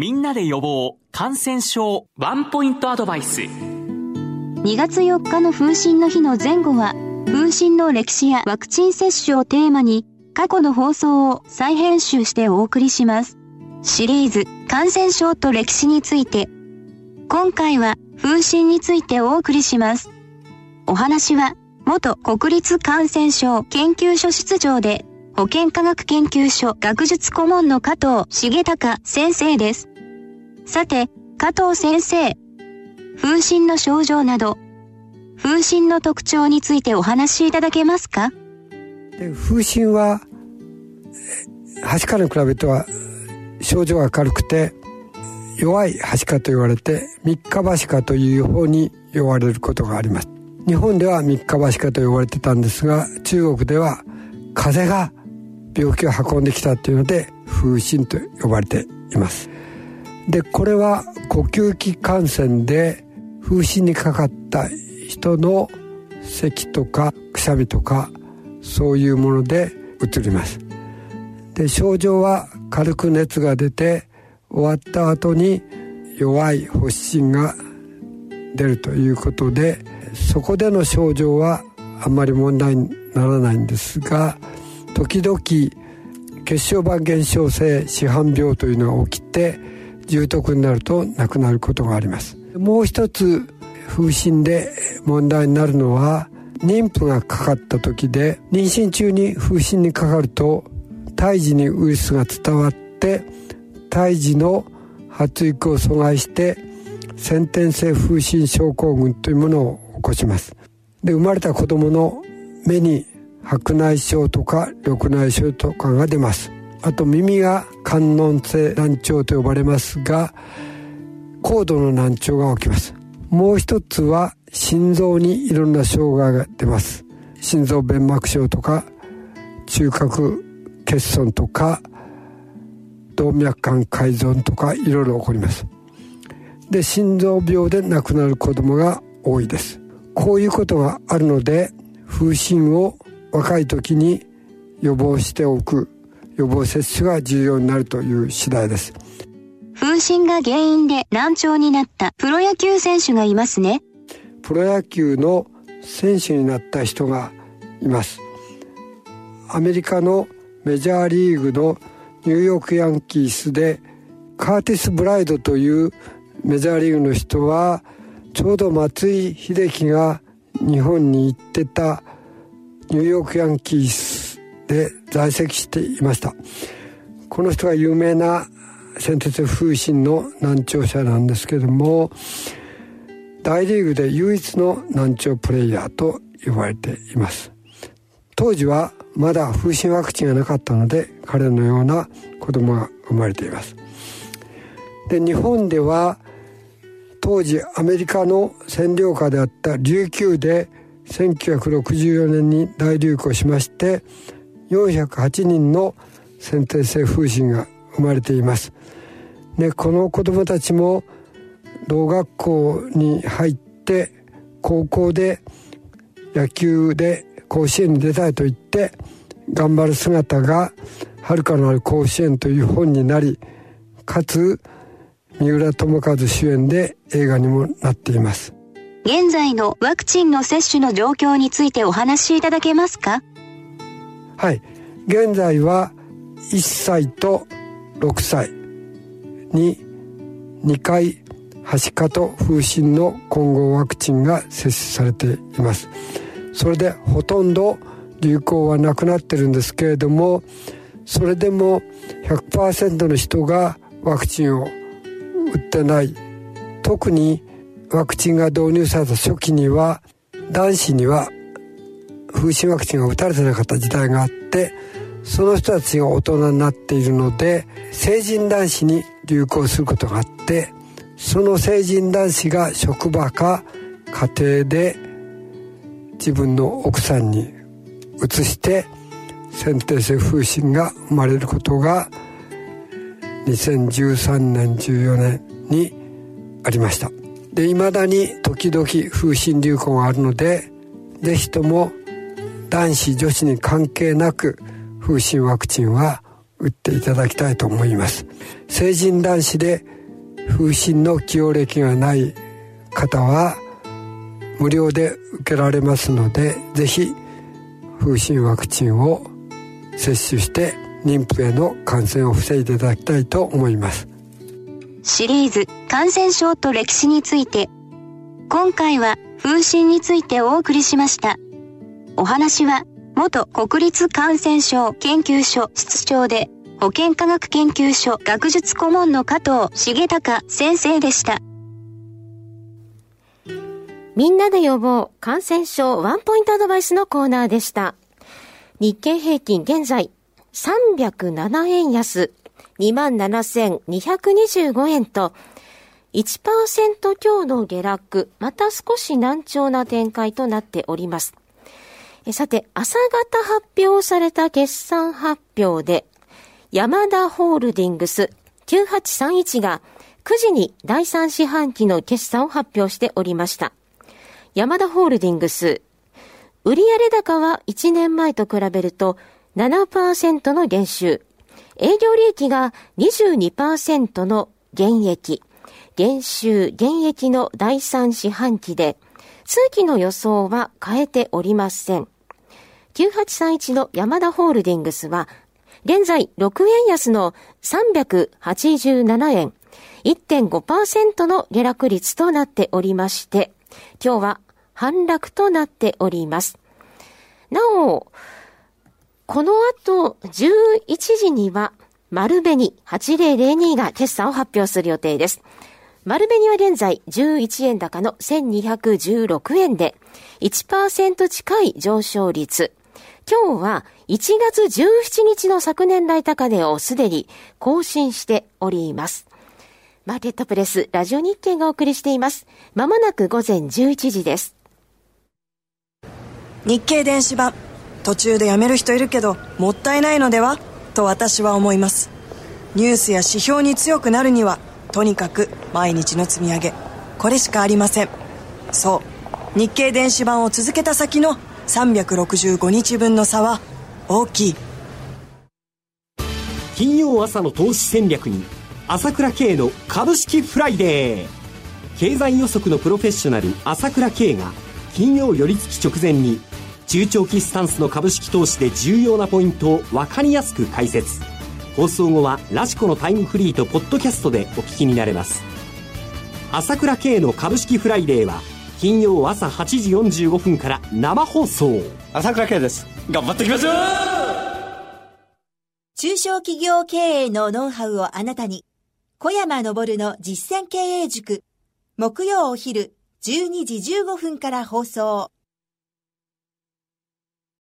みんなで予防感染症ワンポイントアドバイス。2月4日の風疹の日の前後は風疹の歴史やワクチン接種をテーマに過去の放送を再編集してお送りします。シリーズ感染症と歴史について。今回は風疹についてお送りします。お話は元国立感染症研究所室長で保健科学研究所学術顧問の加藤重隆先生です。さて、加藤先生、風疹の症状など、風疹の特徴についてお話しいただけますか？風疹は、はしかに比べては症状が軽くて、弱いはしかと言われて、三日はしかという方に呼ばれることがあります。日本では三日はしかと呼ばれてたんですが、中国では風が病気を運んできたっていうので風疹と呼ばれています。でこれは呼吸器感染で風疹にかかった人の咳とかくしゃみとかそういうものでうつります。で症状は軽く熱が出て終わった後に弱い発疹が出るということでそこでの症状はあんまり問題にならないんですが時々血小板減少性市販病というのが起きて重篤になると亡くなることがあります。もう一つ風疹で問題になるのは妊婦がかかった時で妊娠中に風疹にかかると胎児にウイルスが伝わって胎児の発育を阻害して先天性風疹症候群というものを起こします。で生まれた子供の目に白内障とか緑内障とかが出ます。あと耳が観音性難聴と呼ばれますが高度の難聴が起きます。もう一つは心臓にいろんな障害が出ます。心臓弁膜症とか中核欠損とか動脈管改造とかいろいろ起こります。で心臓病で亡くなる子供が多いです。こういうことがあるので風疹を若い時に予防しておく。予防接種が重要になるという次第です。風疹が原因で難聴になったプロ野球選手がいますね。プロ野球の選手になった人がいます。アメリカのメジャーリーグのニューヨークヤンキースでカーティス・ブライドというメジャーリーグの人はちょうど松井秀喜が日本に行ってたニューヨークヤンキースで在籍していました。この人が有名な先天風疹の難聴者なんですけども大リーグで唯一の難聴プレイヤーと呼ばれています。当時はまだ風疹ワクチンがなかったので彼のような子供が生まれています。で日本では当時アメリカの占領下であった琉球で1964年に大流行しまして408人の先天性風疹が生まれています。でこの子どもたちも同学校に入って高校で野球で甲子園に出たいと言って頑張る姿が「遥かなる甲子園」という本になりかつ三浦友和主演で映画にもなっています。現在のワクチンの接種の状況についてお話しいただけますか？はい。現在は1歳と6歳に2回はしかと風疹の混合ワクチンが接種されています。それでほとんど流行はなくなってるんですけれどもそれでも100%の人がワクチンを打ってない。特にワクチンが導入された初期には男子には風疹ワクチンが打たれてなかった時代があってその人たちが大人になっているので成人男子に流行することがあってその成人男子が職場か家庭で自分の奥さんに移して先天性風疹が生まれることが2013年14年にありました。で未だに時々風疹流行があるので是非とも男子女子に関係なく風疹ワクチンは打っていただきたいと思います。成人男子で風疹の起用歴がない方は無料で受けられますのでぜひ風疹ワクチンを接種して妊婦への感染を防いでいただきたいと思います。シリーズ感染症と歴史について。今回は風疹についてお送りしました。お話は元国立感染症研究所室長で保健科学研究所学術顧問の加藤重隆先生でした。みんなで予防感染症ワンポイントアドバイスのコーナーでした。日経平均現在307円安27,225円と1%強の下落、また少し難聴な展開となっております。さて、朝方発表された決算発表で、山田ホールディングス9831が9時に第3四半期の決算を発表しておりました。山田ホールディングス、売上高は1年前と比べると7%の減収、営業利益が22%の減益、減収減益の第3四半期で、通期の予想は変えておりません。9831の山田ホールディングスは、現在6円安の387円、1.5%の下落率となっておりまして、今日は反落となっております。なお、この後11時には丸紅8002が決算を発表する予定です。丸紅は現在11円高の1216円で1%近い上昇率。今日は1月17日の昨年来高値をすでに更新しております。マーケットプレスラジオ日経がお送りしています。まもなく午前11時です。日経電子版途中でやめる人いるけどもったいないのでは？と私は思いますニュースや指標に強くなるにはとにかく毎日の積み上げ。これしかありません。そう。日経電子版を続けた先の365日分の差は大きい。金曜朝の投資戦略に朝倉慶の株式フライデー。経済予測のプロフェッショナル朝倉慶が金曜寄り付き直前に中長期スタンスの株式投資で重要なポイントを分かりやすく解説。放送後はラジコのタイムフリーとポッドキャストでお聞きになれます。朝倉慶の株式フライデーは金曜朝8時45分から生放送。朝倉慶です。頑張っていきましょう!中小企業経営のノウハウをあなたに。小山昇の実践経営塾。木曜お昼12時15分から放送